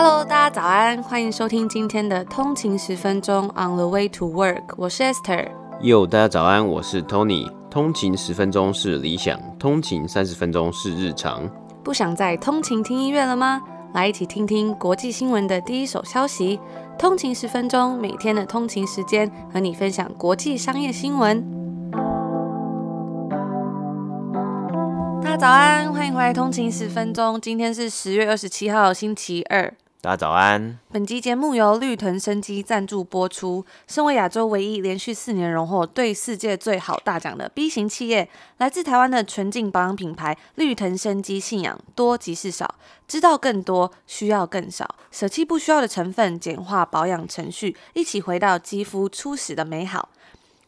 Hello，大家早安，欢迎收听今天的通勤十分钟 On the way to work，我是 Esther。Yo，大家早安，我是 Tony。通勤十分钟是理想，通勤三十分钟是日常。不想再通勤听音乐了吗？来一起听听国际新闻的第一手消息。通勤十分钟，每天的通勤时间和你分享国际商业新闻。大家早安，欢迎回来通勤十分钟。今天是十月二十七号，星期二。大家早安。本集节目由绿藤生机赞助播出。身为亚洲唯一连续四年荣获对世界最好大奖的 B 型企业，来自台湾的纯净保养品牌绿藤生机，信仰多即是少，知道更多，需要更少，舍弃不需要的成分，简化保养程序，一起回到肌肤初始的美好。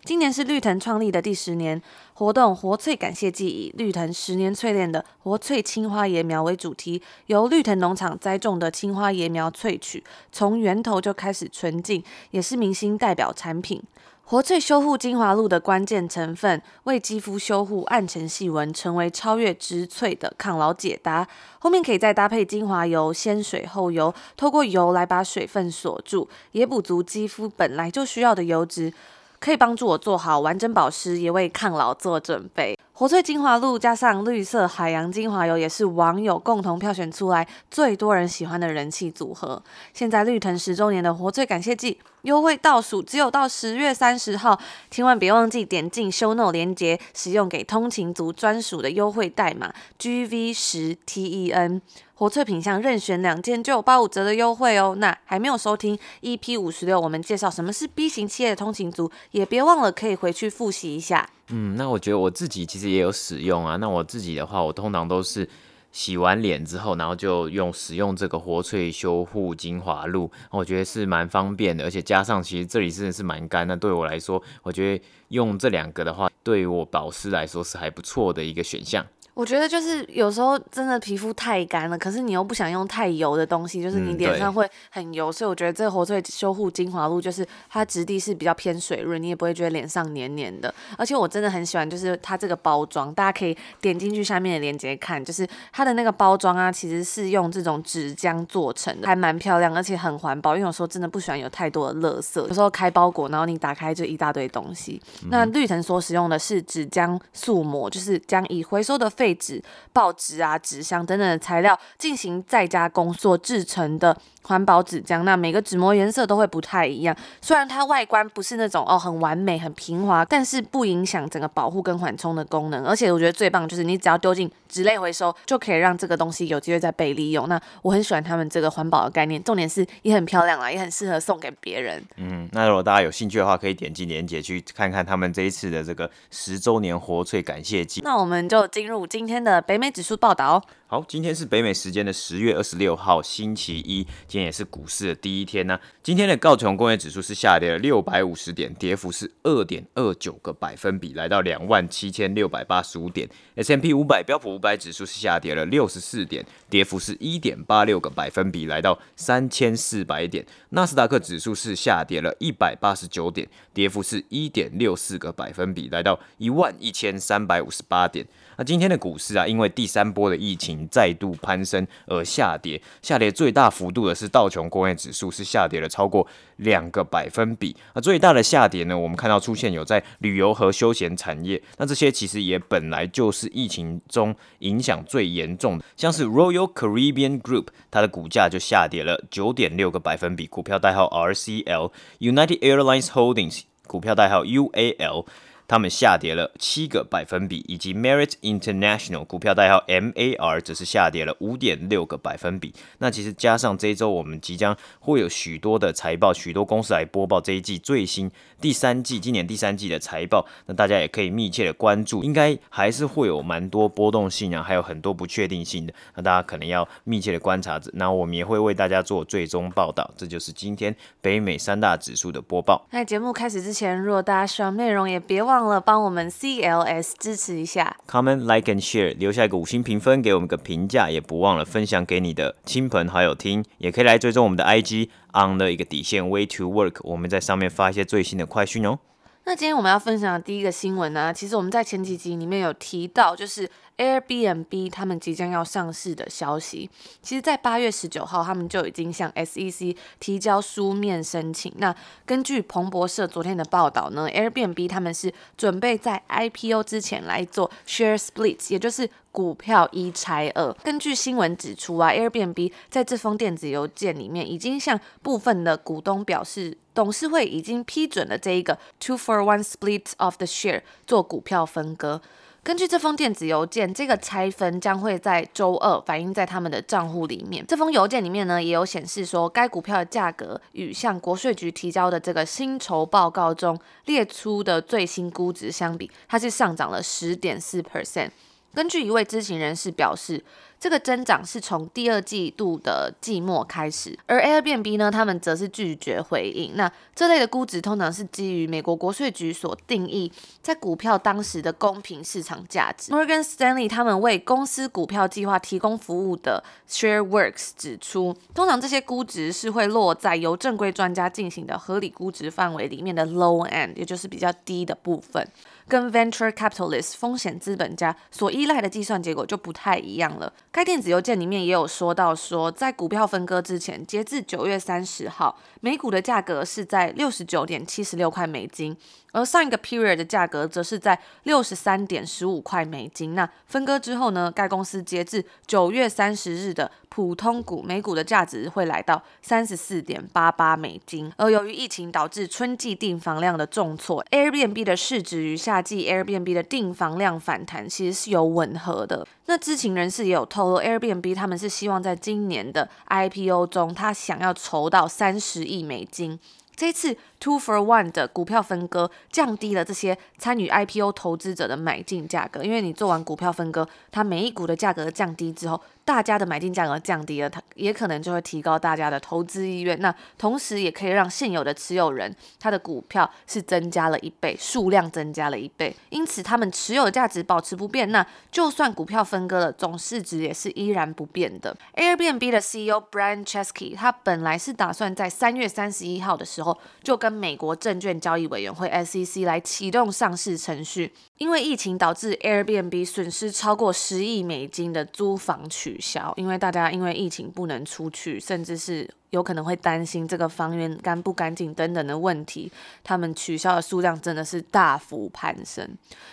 今年是绿藤创立的第十年，活动活萃感谢祭以绿藤十年淬炼的活萃青花椰苗为主题，由绿藤农场栽种的青花椰苗萃取，从源头就开始纯净，也是明星代表产品。活萃修护精华露的关键成分，为肌肤修护暗沉细纹，成为超越植萃的抗老解答。后面可以再搭配精华油，先水后油，透过油来把水分锁住，也补足肌肤本来就需要的油脂。可以帮助我做好完整保湿，也为抗老做准备。活萃精华露加上绿色海洋精华油，也是网友共同票选出来最多人喜欢的人气组合。现在绿藤十周年的活萃感谢祭优惠倒数，只有到十月三十号，千万别忘记点进 show note 链接，使用给通勤族专属的优惠代码 GV 十 TEN。活萃品项任选两件就有八五折的优惠哦。那还没有收听 EP 五十六，我们介绍什么是 B 型企业的通勤族，也别忘了可以回去复习一下。嗯，那我觉得我自己其实也有使用啊。那我自己的话，我通常都是洗完脸之后，然后就用使用这个活萃修护精华露，我觉得是蛮方便的。而且加上其实这里真的是蛮干，那对我来说，我觉得用这两个的话，对于我保湿来说是还不错的一个选项。我觉得就是有时候真的皮肤太干了，可是你又不想用太油的东西，就是你脸上会很油，嗯、所以我觉得这个活萃修护精华露就是它质地是比较偏水润，你也不会觉得脸上黏黏的。而且我真的很喜欢，就是它这个包装，大家可以点进去下面的链接看，就是它的那个包装啊，其实是用这种纸浆做成的，还蛮漂亮，而且很环保。因为有时候真的不喜欢有太多的垃圾，有时候开包裹，然后你打开就一大堆东西。嗯、那绿藤所使用的是纸浆塑膜，就是将已回收的废纸、报纸啊、纸箱等等的材料进行再加工所制成的环保纸浆，那每个纸膜颜色都会不太一样。虽然它外观不是那种哦很完美、很平滑，但是不影响整个保护跟缓冲的功能。而且我觉得最棒就是你只要丢进纸类回收，就可以让这个东西有机会再被利用。那我很喜欢他们这个环保的概念，重点是也很漂亮啦，也很适合送给别人。嗯，那如果大家有兴趣的话，可以点击链接去看看他们这一次的这个十周年活萃感谢季。那我们就进入今今天的北美指数报道。好，今天是北美时间的十月二十六号，星期一。今天也是股市的第一天呢、今天的道琼工业指数是下跌了六百五十点，跌幅是二点二九个百分比，来到两万七千六百八十五点。S M P 五百标普五百指数是下跌了六十四点，跌幅是一点八六个百分比，来到三千四百点。纳斯达克指数是下跌了一百八十九点，跌幅是一点六四个百分比，来到一万一千三百五十八点。那今天的股市啊，因为第三波的疫情再度攀升而下跌，下跌最大幅度的是道琼工业指数，是下跌了超过两个百分比。那最大的下跌呢，我们看到出现有在旅游和休闲产业，那这些其实也本来就是疫情中影响最严重的，像是 Royal Caribbean Group，它的股价就下跌了九点六个百分比，股票代号 RCL；United Airlines Holdings，股票代号 UAL。他们下跌了七个百分比，以及 Merit International 股票代号 MAR 则是下跌了五点六个百分比。那其实加上这一周，我们即将会有许多的财报，许多公司来播报这一季最新第三季、今年第三季的财报。那大家也可以密切的关注，应该还是会有蛮多波动性啊，还有很多不确定性的。那大家可能要密切的观察着。那我们也会为大家做最终报道。这就是今天北美三大指数的播报。在节目开始之前，如果大家需要内容，也别忘。忘了帮我们 CLS 支持一下，comment like and share，留下一个五星评分，给我们个评价，也不忘了分享给你的亲朋好友听，也可以来追踪我们的 IG on 的一个底线 way to work，我们在上面发一些最新的快讯哦。那今天我们要分享的第一个新闻呢，其实我们在前几集里面有提到，就是 Airbnb 他们即将要上市的消息。其实，在八月十九号，他们就已经向 SEC 提交书面申请。那根据彭博社昨天的报道呢，Airbnb 他们是准备在 IPO 之前来做 share splits，也就是股票一拆二。根据新闻指出啊，Airbnb 在这封电子邮件里面已经向部分的股东表示，董事会已经批准了这一个 two for one split of the share 做股票分割。根据这封电子邮件，这个拆分将会在周二反映在他们的账户里面。这封邮件里面呢，也有显示说，该股票的价格与向国税局提交的这个薪酬报告中列出的最新估值相比，它是上涨了十点四 percent。根据一位知情人士表示，这个增长是从第二季度的季末开始，而 Airbnb 呢，他们则是拒绝回应。那这类的估值通常是基于美国国税局所定义在股票当时的公平市场价值。Morgan Stanley 他们为公司股票计划提供服务的 ShareWorks 指出，通常这些估值是会落在由正规专家进行的合理估值范围里面的 low end，也就是比较低的部分。跟 venture capitalist 风险资本家所依赖的计算结果就不太一样了。该电子邮件里面也有说到说，在股票分割之前，截至九月三十号，每股的价格是在六十九点七十六块美金。而上一个 period 的价格则是在六十三点十五块美金。那分割之后呢？该公司截至九月三十日的普通股每股的价值会来到三十四点八八美金。而由于疫情导致春季订房量的重挫，Airbnb 的市值于下即 Airbnb 的订房量反弹其实是有吻合的。那知情人士也有透露，Airbnb 他们是希望在今年的 IPO 中，他想要筹到三十亿美金。这次 Two for One 的股票分割降低了这些参与 IPO 投资者的买进价格，因为你做完股票分割，它每一股的价格降低之后，大家的买进价格降低了，它也可能就会提高大家的投资意愿。那同时也可以让现有的持有人他的股票是增加了一倍，数量增加了一倍，因此他们持有的价值保持不变。那就算股票分割了，总市值也是依然不变的。Airbnb 的 CEO Brian Chesky 他本来是打算在三月三十一号的时候就跟美国证券交易委员会 SEC 来启动上市程序，因为疫情导致 Airbnb 损失超过十亿美金的租房取消，因为大家因为疫情不能出去，甚至是。有可能会担心这个房源干不干净等等的问题，他们取消的数量真的是大幅攀升。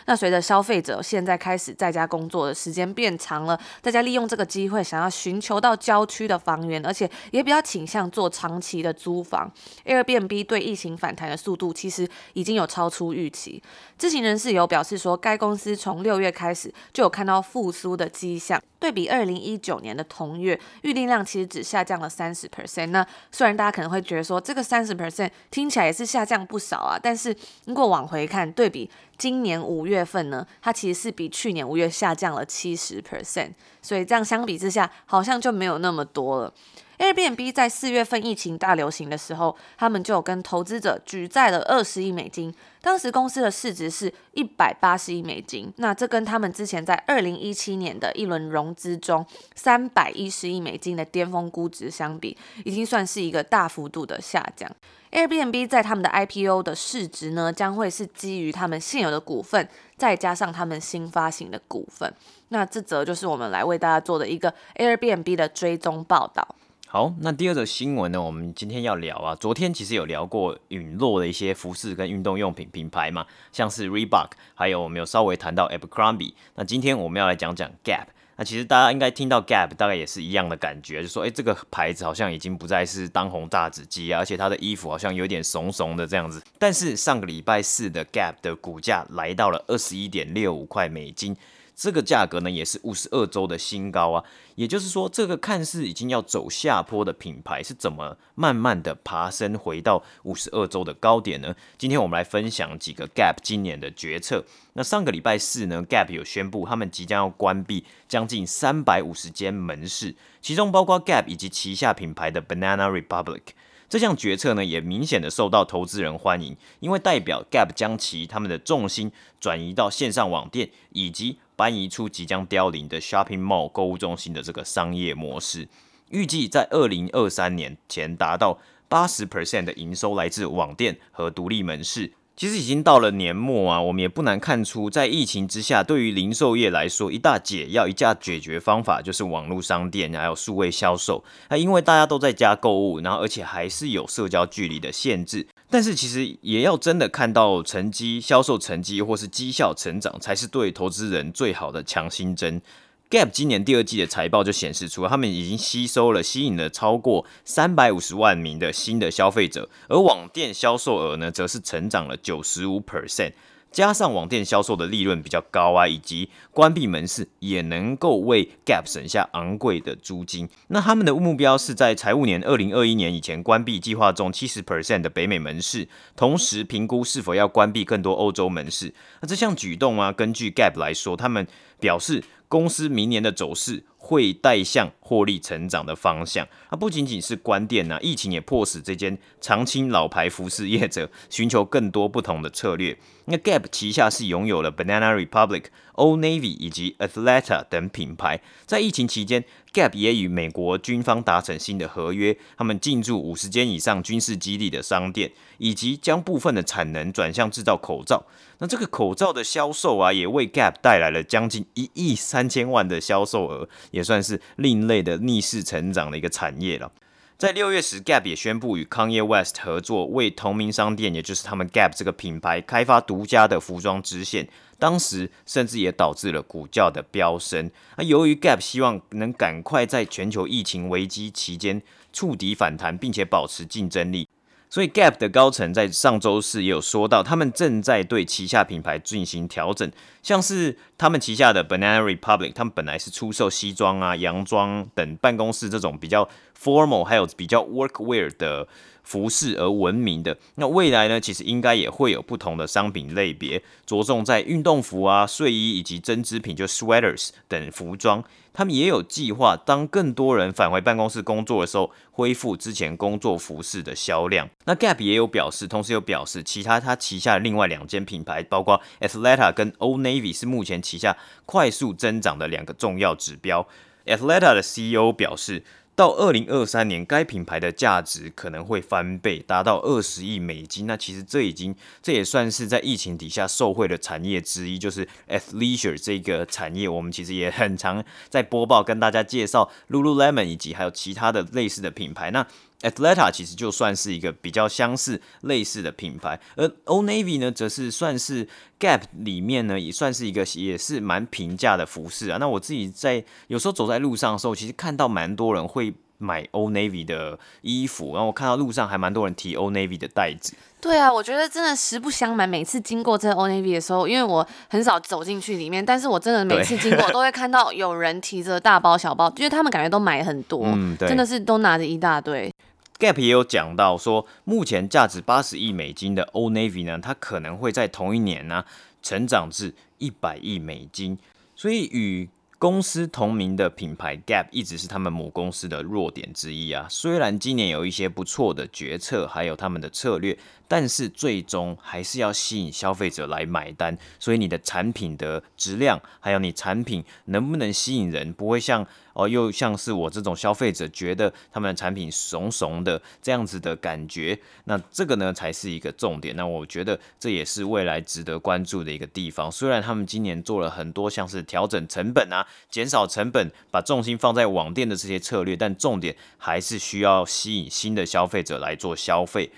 那随着消费者现在开始在家工作的时间变长了，大家利用这个机会想要寻求到郊区的房源，而且也比较倾向做长期的租房。Airbnb 对疫情反弹的速度其实已经有超出预期。知情人士有表示说，该公司从六月开始就有看到复苏的迹象。对比二零一九年的同月，预订量其实只下降了三十 percent。那虽然大家可能会觉得说这个三十 percent 听起来也是下降不少啊，但是如果往回看，对比今年五月份呢，它其实是比去年五月下降了七十 percent。所以这样相比之下，好像就没有那么多了。Airbnb 在四月份疫情大流行的时候，他们就有跟投资者举债了二十亿美金，当时公司的市值是一百八十亿美金。那这跟他们之前在二零一七年的一轮融资中三百一十亿美金的巅峰估值相比，已经算是一个大幅度的下降。Airbnb 在他们的 IPO 的市值呢，将会是基于他们现有的股份，再加上他们新发行的股份。那这则就是我们来为大家做的一个 Airbnb 的追踪报道。好，那第二则新闻呢？我们今天要聊啊，昨天其实有聊过陨落的一些服饰跟运动用品品牌嘛，像是 Reebok，还有我们有稍微谈到 Abercrombie。那今天我们要来讲讲 Gap。那其实大家应该听到 Gap，大概也是一样的感觉，就说，哎，这个牌子好像已经不再是当红炸子鸡啊，而且它的衣服好像有点怂怂的这样子。但是上个礼拜四的 Gap 的股价来到了二十一点六五块美金。这个价格呢，也是五十二周的新高啊，也就是说，这个看似已经要走下坡的品牌，是怎么慢慢的爬升回到五十二周的高点呢？今天我们来分享几个 Gap 今年的决策。那上个礼拜四呢，Gap 有宣布他们即将要关闭将近三百五十间门市，其中包括 Gap 以及旗下品牌的 Banana Republic。这项决策呢，也明显的受到投资人欢迎，因为代表 Gap 将其他们的重心转移到线上网店以及搬移出即将凋零的 shopping mall 购物中心的这个商业模式，预计在二零二三年前达到八十 percent 的营收来自网店和独立门市。其实已经到了年末啊，我们也不难看出，在疫情之下，对于零售业来说，一大解药、一大解决方法就是网络商店还有数位销售。那因为大家都在家购物，然后而且还是有社交距离的限制，但是其实也要真的看到成绩、销售成绩或是绩效成长，才是对投资人最好的强心针。Gap 今年第二季的财报就显示出，他们已经吸收了、吸引了超过三百五十万名的新的消费者，而网店销售额呢，则是成长了九十五 percent。加上网店销售的利润比较高啊，以及关闭门市也能够为 Gap 省下昂贵的租金。那他们的目标是在财务年二零二一年以前关闭计划中七十 percent 的北美门市，同时评估是否要关闭更多欧洲门市。那这项举动啊，根据 Gap 来说，他们表示公司明年的走势会带向获利成长的方向。那不仅仅是关店啊，疫情也迫使这间长青老牌服饰业者寻求更多不同的策略。那 Gap 旗下是拥有了 Banana Republic、Old Navy 以及 Athleta 等品牌。在疫情期间，Gap 也与美国军方达成新的合约，他们进驻五十间以上军事基地的商店，以及将部分的产能转向制造口罩。那这个口罩的销售啊，也为 Gap 带来了将近一亿三千万的销售额，也算是另类的逆势成长的一个产业了。在六月时，Gap 也宣布与 Kanye West 合作，为同名商店，也就是他们 Gap 这个品牌开发独家的服装支线。当时甚至也导致了股价的飙升。那由于 Gap 希望能赶快在全球疫情危机期间触底反弹，并且保持竞争力。所以，Gap 的高层在上周四也有说到，他们正在对旗下品牌进行调整，像是他们旗下的 Banana Republic，他们本来是出售西装啊、洋装等办公室这种比较 formal，还有比较 workwear 的。服饰而闻名的，那未来呢，其实应该也会有不同的商品类别，着重在运动服啊、睡衣以及针织品，就 sweaters 等服装。他们也有计划，当更多人返回办公室工作的时候，恢复之前工作服饰的销量。那 Gap 也有表示，同时有表示，其他他旗下另外两间品牌，包括 Athleta 跟 Old Navy，是目前旗下快速增长的两个重要指标。Athleta 的 CEO 表示。到二零二三年，该品牌的价值可能会翻倍，达到二十亿美金。那其实这已经，这也算是在疫情底下受惠的产业之一，就是 athleisure 这个产业。我们其实也很常在播报跟大家介绍 Lululemon 以及还有其他的类似的品牌。那 Athleta 其实就算是一个比较相似类似的品牌，而 Old Navy 呢，则是算是 Gap 里面呢，也算是一个也是蛮平价的服饰啊。那我自己在有时候走在路上的时候，其实看到蛮多人会买 Old Navy 的衣服，然后我看到路上还蛮多人提 Old Navy 的袋子。对啊，我觉得真的实不相瞒，每次经过这个 Old Navy 的时候，因为我很少走进去里面，但是我真的每次经过都会看到有人提着大包小包，因为他们感觉都买很多，真的是都拿着一大堆。Gap 也有讲到说，目前价值八十亿美金的 Old Navy 呢，它可能会在同一年呢、啊、成长至一百亿美金，所以与公司同名的品牌 Gap 一直是他们母公司的弱点之一啊。虽然今年有一些不错的决策，还有他们的策略，但是最终还是要吸引消费者来买单。所以你的产品的质量，还有你产品能不能吸引人，不会像。哦，又像是我这种消费者觉得他们的产品怂怂的这样子的感觉，那这个呢才是一个重点。那我觉得这也是未来值得关注的一个地方。虽然他们今年做了很多像是调整成本啊、减少成本、把重心放在网店的这些策略，但重点还是需要吸引新的消费者来做消费。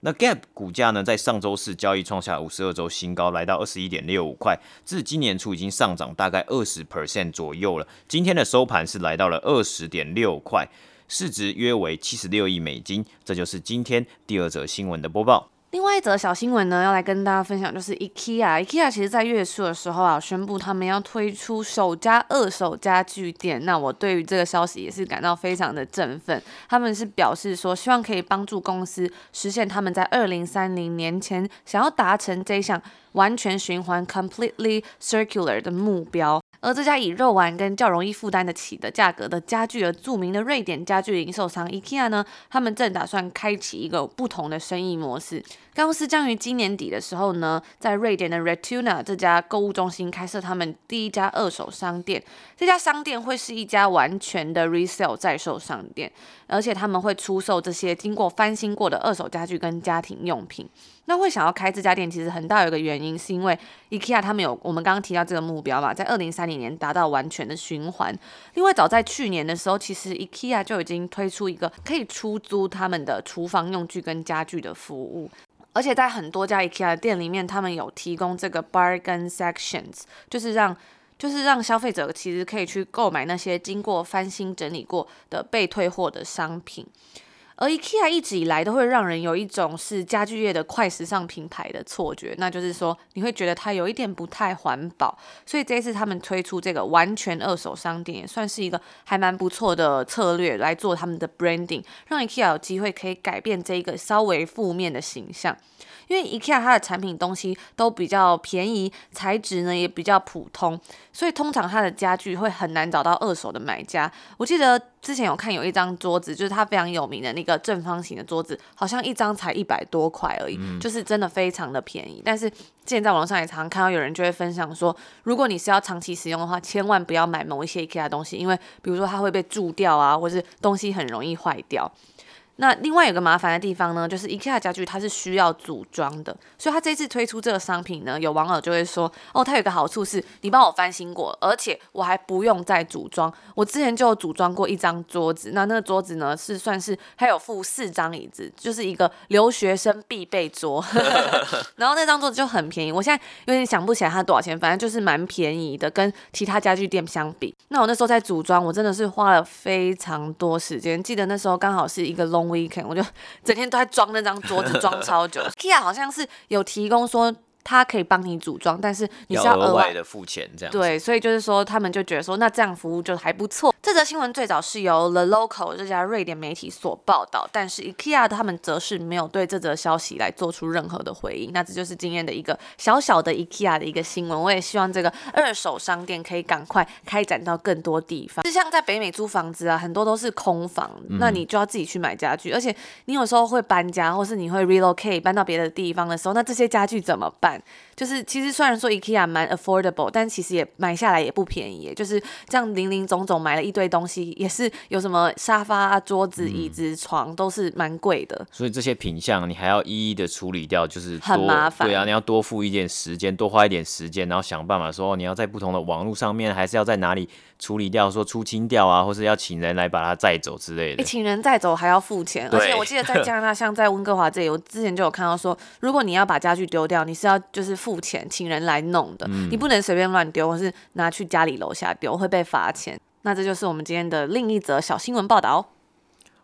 那 Gap 股价呢，在上周四交易创下五十二周新高，来到二十一点六五块，至今年初已经上涨大概二十 percent 左右了。今天的收盘是来到了二十点六块，市值约为七十六亿美金。这就是今天第二则新闻的播报。另外一则小新闻呢，要来跟大家分享，就是 IKEA。IKEA 其实在月初的时候啊，宣布他们要推出首家二手家具店。那我对于这个消息也是感到非常的振奋。他们是表示说，希望可以帮助公司实现他们在二零三零年前想要达成这项完全循环 （completely circular） 的目标。而这家以肉丸跟较容易负担得起的价格的家具而著名的瑞典家具零售商 IKEA 呢，他们正打算开启一个不同的生意模式。该公司将于今年底的时候呢，在瑞典的 Retuna 这家购物中心开设他们第一家二手商店。这家商店会是一家完全的 resale 在售商店，而且他们会出售这些经过翻新过的二手家具跟家庭用品。那会想要开这家店，其实很大有一个原因，是因为 IKEA 他们有我们刚刚提到这个目标嘛，在二零三零年达到完全的循环。另外，早在去年的时候，其实 IKEA 就已经推出一个可以出租他们的厨房用具跟家具的服务，而且在很多家 IKEA 店里面，他们有提供这个 bargain sections，就是让就是让消费者其实可以去购买那些经过翻新整理过的被退货的商品。而 IKEA 一直以来都会让人有一种是家具业的快时尚品牌的错觉，那就是说你会觉得它有一点不太环保，所以这一次他们推出这个完全二手商店，也算是一个还蛮不错的策略来做他们的 branding，让 IKEA 有机会可以改变这一个稍微负面的形象。因为 IKEA 它的产品东西都比较便宜，材质呢也比较普通，所以通常它的家具会很难找到二手的买家。我记得之前有看有一张桌子，就是它非常有名的那个正方形的桌子，好像一张才一百多块而已，嗯，就是真的非常的便宜。但是现在网络上也常常看到有人就会分享说，如果你是要长期使用的话，千万不要买某一些 IKEA 东西，因为比如说它会被蛀掉啊，或是东西很容易坏掉。那另外有个麻烦的地方呢，就是 IKEA 家具它是需要组装的，所以它这次推出这个商品呢，有网友就会说，哦，它有个好处是，你帮我翻新过，而且我还不用再组装。我之前就组装过一张桌子，那那个桌子呢是算是还有附四张椅子，就是一个留学生必备桌。然后那张桌子就很便宜，我现在有点想不起来它多少钱，反正就是蛮便宜的，跟其他家具店相比。那我那时候在组装，我真的是花了非常多时间，记得那时候刚好是一个 long。Weekend 我就整天都在装那张桌子，装超久。IKEA 好像是有提供说。他可以帮你组装，但是你是要额外，额外的付钱这样。对，所以就是说，他们就觉得说，那这样服务就还不错。这则新闻最早是由 The Local 这家瑞典媒体所报道，但是 IKEA 他们则是没有对这则消息来做出任何的回应。那这就是今天的一个小小的 IKEA 的一个新闻。我也希望这个二手商店可以赶快开展到更多地方。就像在北美租房子啊，很多都是空房，那你就要自己去买家具，而且你有时候会搬家，或是你会 relocate 搬到别的地方的时候，那这些家具怎么办？就是其实虽然说 IKEA 蛮 affordable，但其实也买下来也不便宜。就是这样零零总总买了一堆东西，也是有什么沙发、桌子、椅子、床，都是蛮贵的。所以这些品相你还要一一的处理掉，就是很麻烦。对啊，你要多付一点时间，多花一点时间，然后想办法说你要在不同的网络上面，还是要在哪里处理掉，说出清掉啊，或是要请人来把它载走之类的。欸，请人载走还要付钱，而且我记得在加拿大，像在温哥华这里，我之前就有看到说，如果你要把家具丢掉，你是要就是。付钱请人来弄的，嗯、你不能随便乱丢，或是拿去家里楼下丢，会被罚钱。那这就是我们今天的另一则小新闻报道。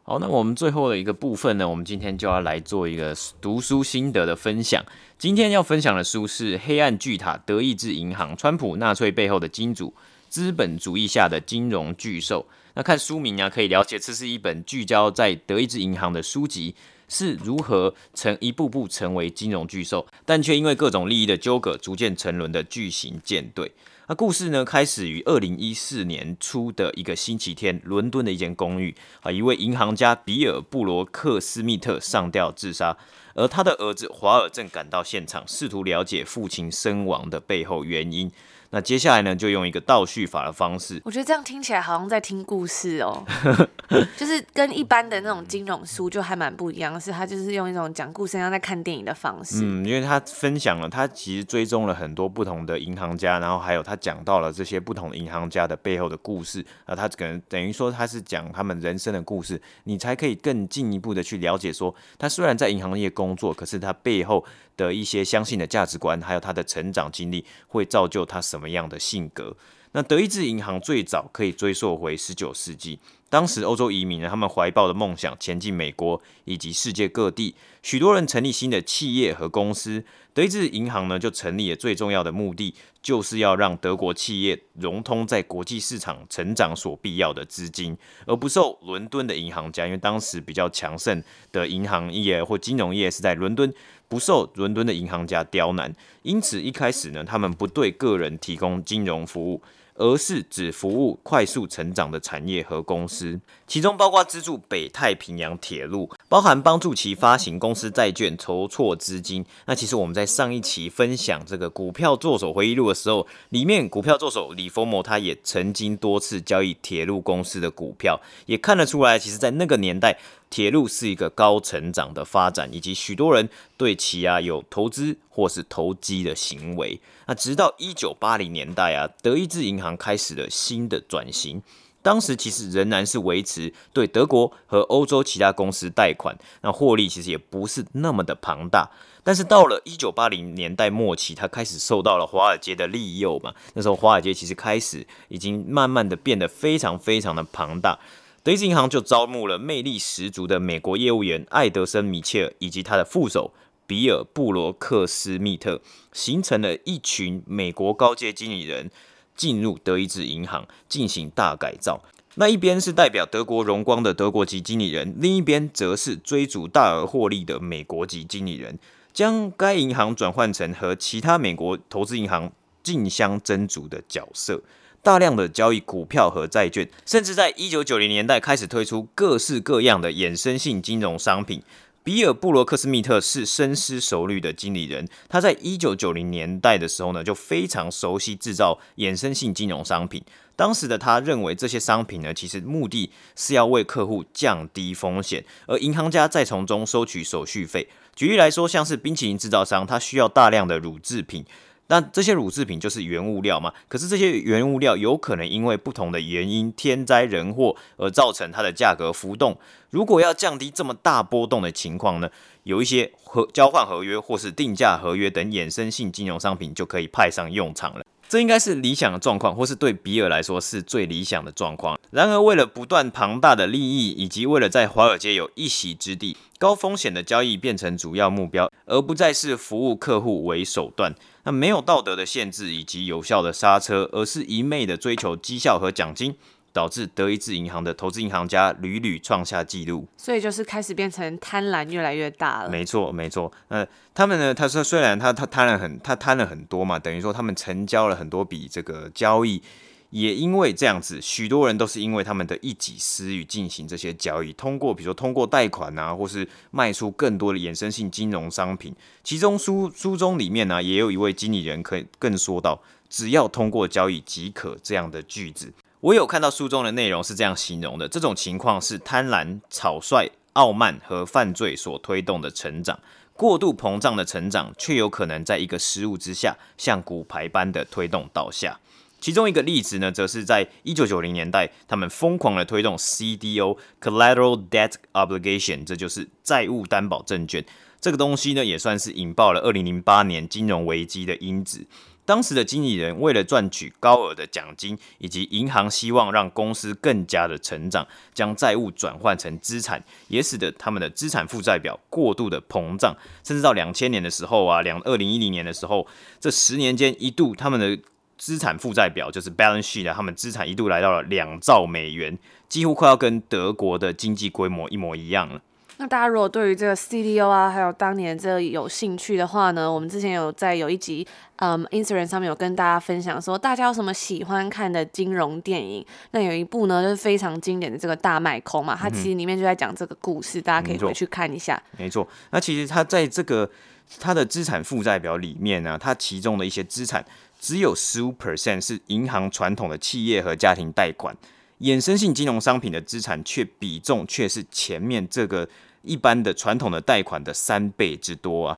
好，那我们最后的一个部分呢，我们今天就要来做一个读书心得的分享。今天要分享的书是《黑暗巨塔：德意志银行、川普纳粹背后的金主、资本主义下的金融巨兽》。那看书名啊，可以了解这是一本聚焦在德意志银行的书籍。是如何成一步步成为金融巨兽，但却因为各种利益的纠葛，逐渐沉沦的巨型舰队。那故事呢，开始于二零一四年初的一个星期天，伦敦的一间公寓啊，一位银行家比尔布罗克斯密特上吊自杀，而他的儿子华尔正赶到现场，试图了解父亲身亡的背后原因。那接下来呢，就用一个倒叙法的方式。我觉得这样听起来好像在听故事哦，就是跟一般的那种金融书就还蛮不一样，是他就是用一种讲故事，像在看电影的方式。嗯，因为他分享了，他其实追踪了很多不同的银行家，然后还有他讲到了这些不同的银行家的背后的故事啊，他可能等于说他是讲他们人生的故事，你才可以更进一步的去了解说，他虽然在银行业工作，可是他背后的一些相信的价值观，还有他的成长经历，会造就他什么么样的性格。那德意志银行最早可以追溯回十九世纪，当时欧洲移民呢，他们怀抱的梦想前进美国以及世界各地，许多人成立新的企业和公司，德意志银行呢就成立了。最重要的目的就是要让德国企业融通在国际市场成长所必要的资金，而不受伦敦的银行家，因为当时比较强盛的银行业或金融业是在伦敦。不受伦敦的银行家刁难，因此一开始呢，他们不对个人提供金融服务，而是只服务快速成长的产业和公司，其中包括资助北太平洋铁路，包含帮助其发行公司债券筹措资金。那其实我们在上一期分享这个股票作手回忆录的时候，里面股票作手李佛摩他也曾经多次交易铁路公司的股票，也看得出来，其实在那个年代。铁路是一个高成长的发展，以及许多人对其啊有投资或是投机的行为。那直到一九八零年代啊，德意志银行开始了新的转型。当时其实仍然是维持对德国和欧洲其他公司贷款，那获利其实也不是那么的庞大。但是到了一九八零年代末期，它开始受到了华尔街的利诱嘛。那时候华尔街其实开始已经慢慢的变得非常非常的庞大。德意志银行就招募了魅力十足的美国业务员艾德森·米切尔以及他的副手比尔·布罗克斯密特，形成了一群美国高阶经理人进入德意志银行进行大改造。那一边是代表德国荣光的德国籍经理人，另一边则是追逐大额获利的美国籍经理人，将该银行转换成和其他美国投资银行竞相争逐的角色。大量的交易股票和债券，甚至在一九九零年代开始推出各式各样的衍生性金融商品。比尔·布罗克斯密特是深思熟虑的经理人，他在一九九零年代的时候呢，就非常熟悉制造衍生性金融商品。当时的他认为，这些商品呢，其实目的是要为客户降低风险，而银行家再从中收取手续费。举例来说，像是冰淇淋制造商，他需要大量的乳制品。那这些乳制品就是原物料嘛？可是这些原物料有可能因为不同的原因，天灾人祸而造成它的价格浮动。如果要降低这么大波动的情况呢，有一些合交换合约或是定价合约等衍生性金融商品就可以派上用场了。这应该是理想的状况，或是对比尔来说是最理想的状况。然而，为了不断庞大的利益，以及为了在华尔街有一席之地，高风险的交易变成主要目标，而不再是服务客户为手段。那没有道德的限制以及有效的刹车，而是一昧的追求绩效和奖金。导致德意志银行的投资银行家屡屡创下纪录，所以就是开始变成贪婪越来越大了。没错，没错。呃，他们呢？他说，虽然他他贪了很，他贪了很多嘛，等于说他们成交了很多笔这个交易，也因为这样子，许多人都是因为他们的一己私欲进行这些交易，通过比如说通过贷款啊，或是卖出更多的衍生性金融商品。其中书书中里面呢、啊，也有一位经理人可以更说到，只要通过交易即可这样的句子。我有看到书中的内容是这样形容的：这种情况是贪婪、草率、傲慢和犯罪所推动的成长，过度膨胀的成长，却有可能在一个失误之下，像骨牌般的推动倒下。其中一个例子呢，则是在一九九零年代，他们疯狂的推动 CDO（Collateral Debt Obligation），这就是债务担保证券。这个东西呢，也算是引爆了二零零八年金融危机的因子。当时的经理人为了赚取高额的奖金，以及银行希望让公司更加的成长，将债务转换成资产，也使得他们的资产负债表过度的膨胀，甚至到两千年的时候啊，两二零一零年的时候，这十年间一度他们的资产负债表就是 balance sheet 啊，他们资产一度来到了两兆美元，几乎快要跟德国的经济规模一模一样了。那大家如果对于这个 CDO 啊，还有当年这有兴趣的话呢，我们之前有在有一集，嗯，Instagram 上面有跟大家分享说，大家有什么喜欢看的金融电影？那有一部呢，就是非常经典的这个大卖空嘛，它其实里面就在讲这个故事，嗯、大家可以回去看一下。没错，那其实它在这个它的资产负债表里面呢，它其中的一些资产只有十五 percent 是银行传统的企业和家庭贷款。衍生性金融商品的资产却比重却是前面这个一般的传统的贷款的三倍之多啊！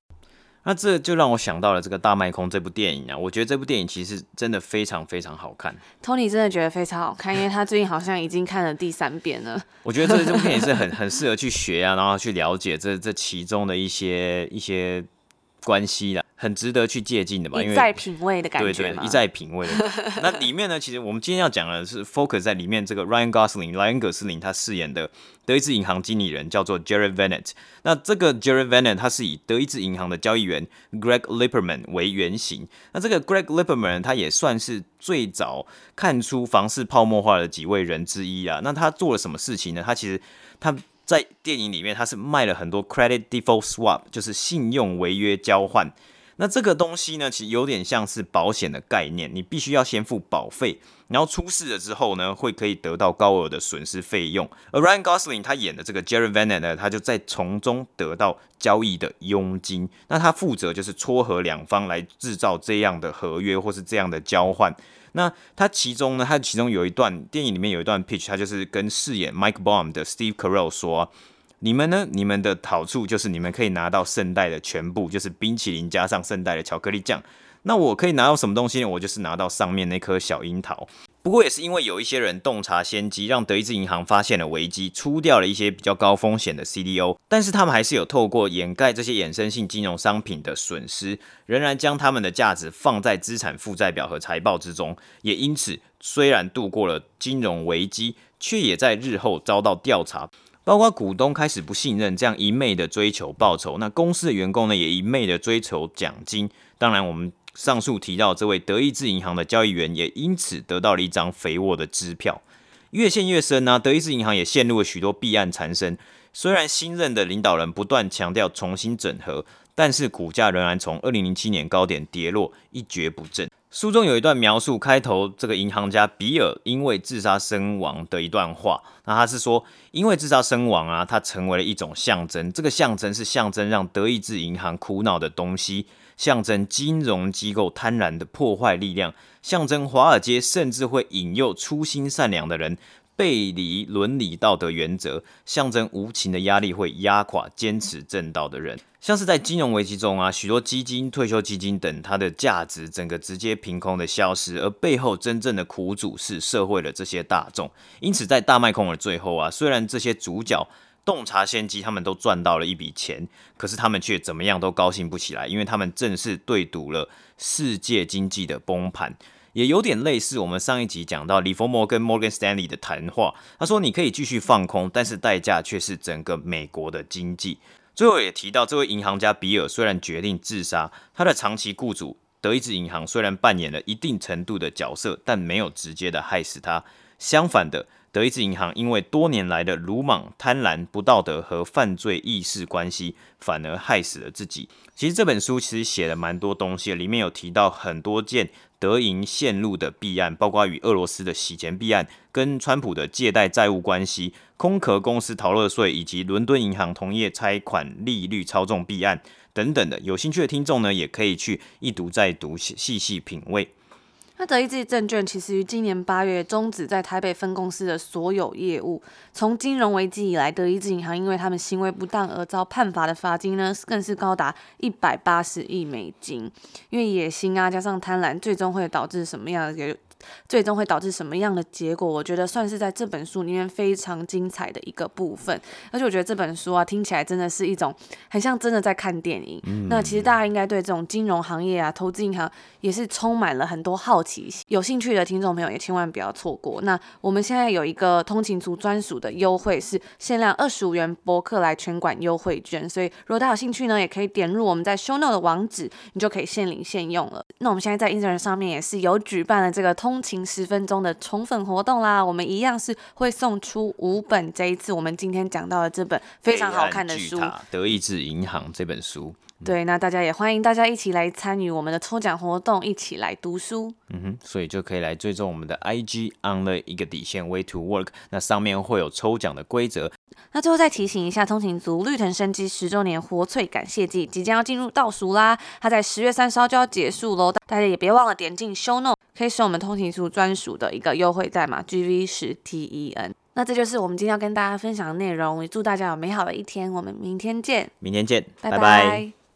那这就让我想到了这个大麦空这部电影啊！我觉得这部电影其实真的非常非常好看。Tony 真的觉得非常好看，因为他最近好像已经看了第三遍了。我觉得这这部电影是很很适合去学啊，然后去了解这这其中的一些一些关系啦。很值得去借鉴的嘛，因为在品味的感觉，对对，一再品味的。那里面呢，其实我们今天要讲的是 focus 在里面这个 Ryan Gosling 莱恩·葛斯林他饰演的德意志银行经理人叫做 Jared Venet。那这个 Jared Venet 他是以德意志银行的交易员 Greg Lipperman 为原型。那这个 Greg Lipperman 他也算是最早看出房市泡沫化的几位人之一啊。那他做了什么事情呢？他其实他在电影里面他是卖了很多 credit default swap，就是信用违约交换。那这个东西呢，其实有点像是保险的概念，你必须要先付保费，然后出事了之后呢，会可以得到高额的损失费用。而 Ryan Gosling 他演的这个 Jerry Vanet 呢，他就在从中得到交易的佣金。那他负责就是撮合两方来制造这样的合约或是这样的交换。那他其中呢，他其中有一段电影里面有一段 pitch，他就是跟饰演 Mike Baum 的 Steve Carell 说。你们呢？你们的好处就是你们可以拿到圣代的全部，就是冰淇淋加上圣代的巧克力酱。那我可以拿到什么东西呢？我就是拿到上面那颗小樱桃。不过也是因为有一些人洞察先机，让德意志银行发现了危机，出掉了一些比较高风险的 CDO。但是他们还是有透过掩盖这些衍生性金融商品的损失，仍然将他们的价值放在资产负债表和财报之中。也因此，虽然度过了金融危机，却也在日后遭到调查。包括股东开始不信任，这样一昧的追求报酬，那公司的员工呢，也一昧的追求奖金。当然，我们上述提到这位德意志银行的交易员，也因此得到了一张肥沃的支票。越陷越深呢、啊，德意志银行也陷入了许多弊案缠身。虽然新任的领导人不断强调重新整合，但是股价仍然从二零零七年高点跌落，一蹶不振。书中有一段描述开头这个银行家比尔因为自杀身亡的一段话，那他是说，因为自杀身亡啊，他成为了一种象征，这个象征是象征让德意志银行苦恼的东西，象征金融机构贪婪的破坏力量，象征华尔街甚至会引诱初心善良的人。背离伦理道德原则，象征无情的压力会压垮坚持正道的人。像是在金融危机中啊，许多基金、退休基金等，它的价值整个直接凭空的消失，而背后真正的苦主是社会的这些大众。因此，在大卖空的最后啊，虽然这些主角洞察先机，他们都赚到了一笔钱，可是他们却怎么样都高兴不起来，因为他们正是对赌了世界经济的崩盘。也有点类似我们上一集讲到李佛摩跟 Morgan Stanley 的谈话。他说：“你可以继续放空，但是代价却是整个美国的经济。”最后也提到，这位银行家比尔虽然决定自杀，他的长期雇主德意志银行虽然扮演了一定程度的角色，但没有直接的害死他。相反的，德意志银行因为多年来的鲁莽、贪婪、不道德和犯罪意识关系，反而害死了自己。其实这本书其实写了蛮多东西，里面有提到很多件。德银陷入的弊案，包括与俄罗斯的洗钱弊案、跟川普的借贷债务关系、空壳公司逃漏税，以及伦敦银行同业拆款利率操纵弊案等等的。有兴趣的听众呢，也可以去一读再读，细细品味。那德意志证券其实于今年八月终止在台北分公司的所有业务。从金融危机以来，德意志银行因为他们行为不当而遭判罚的罚金呢，更是高达一百八十亿美金。因为野心啊，加上贪婪，最终会导致什么样的？最终会导致什么样的结果？我觉得算是在这本书里面非常精彩的一个部分。而且我觉得这本书啊，听起来真的是一种很像真的在看电影。嗯、那其实大家应该对这种金融行业啊、投资银行也是充满了很多好奇心。有兴趣的听众朋友也千万不要错过。那我们现在有一个通勤族专属的优惠，是限量二十五元博客来全馆优惠券。所以如果大家有兴趣呢，也可以点入我们在 show not 的网址，你就可以现领现用了。那我们现在在 Instagram 上面也是有举办了这个通。通勤十分钟的宠粉活动啦，我们一样是会送出五本这一次我们今天讲到的这本非常好看的书《德意志银行》这本书。对，那大家也欢迎大家一起来参与我们的抽奖活动，一起来读书。嗯哼，所以就可以来追踪我们的 IG on 的一个底线 Way to Work，那上面会有抽奖的规则。那最后再提醒一下，通勤族绿藤生机十周年活萃感谢季即将要进入倒数啦，它在十月三十号就要结束喽，大家也别忘了点进 Show Note。可以使用我们通勤族专属的一个优惠代码 GV 十 TEN。那这就是我们今天要跟大家分享的内容。也祝大家有美好的一天，我们明天见。明天见，拜拜。拜拜。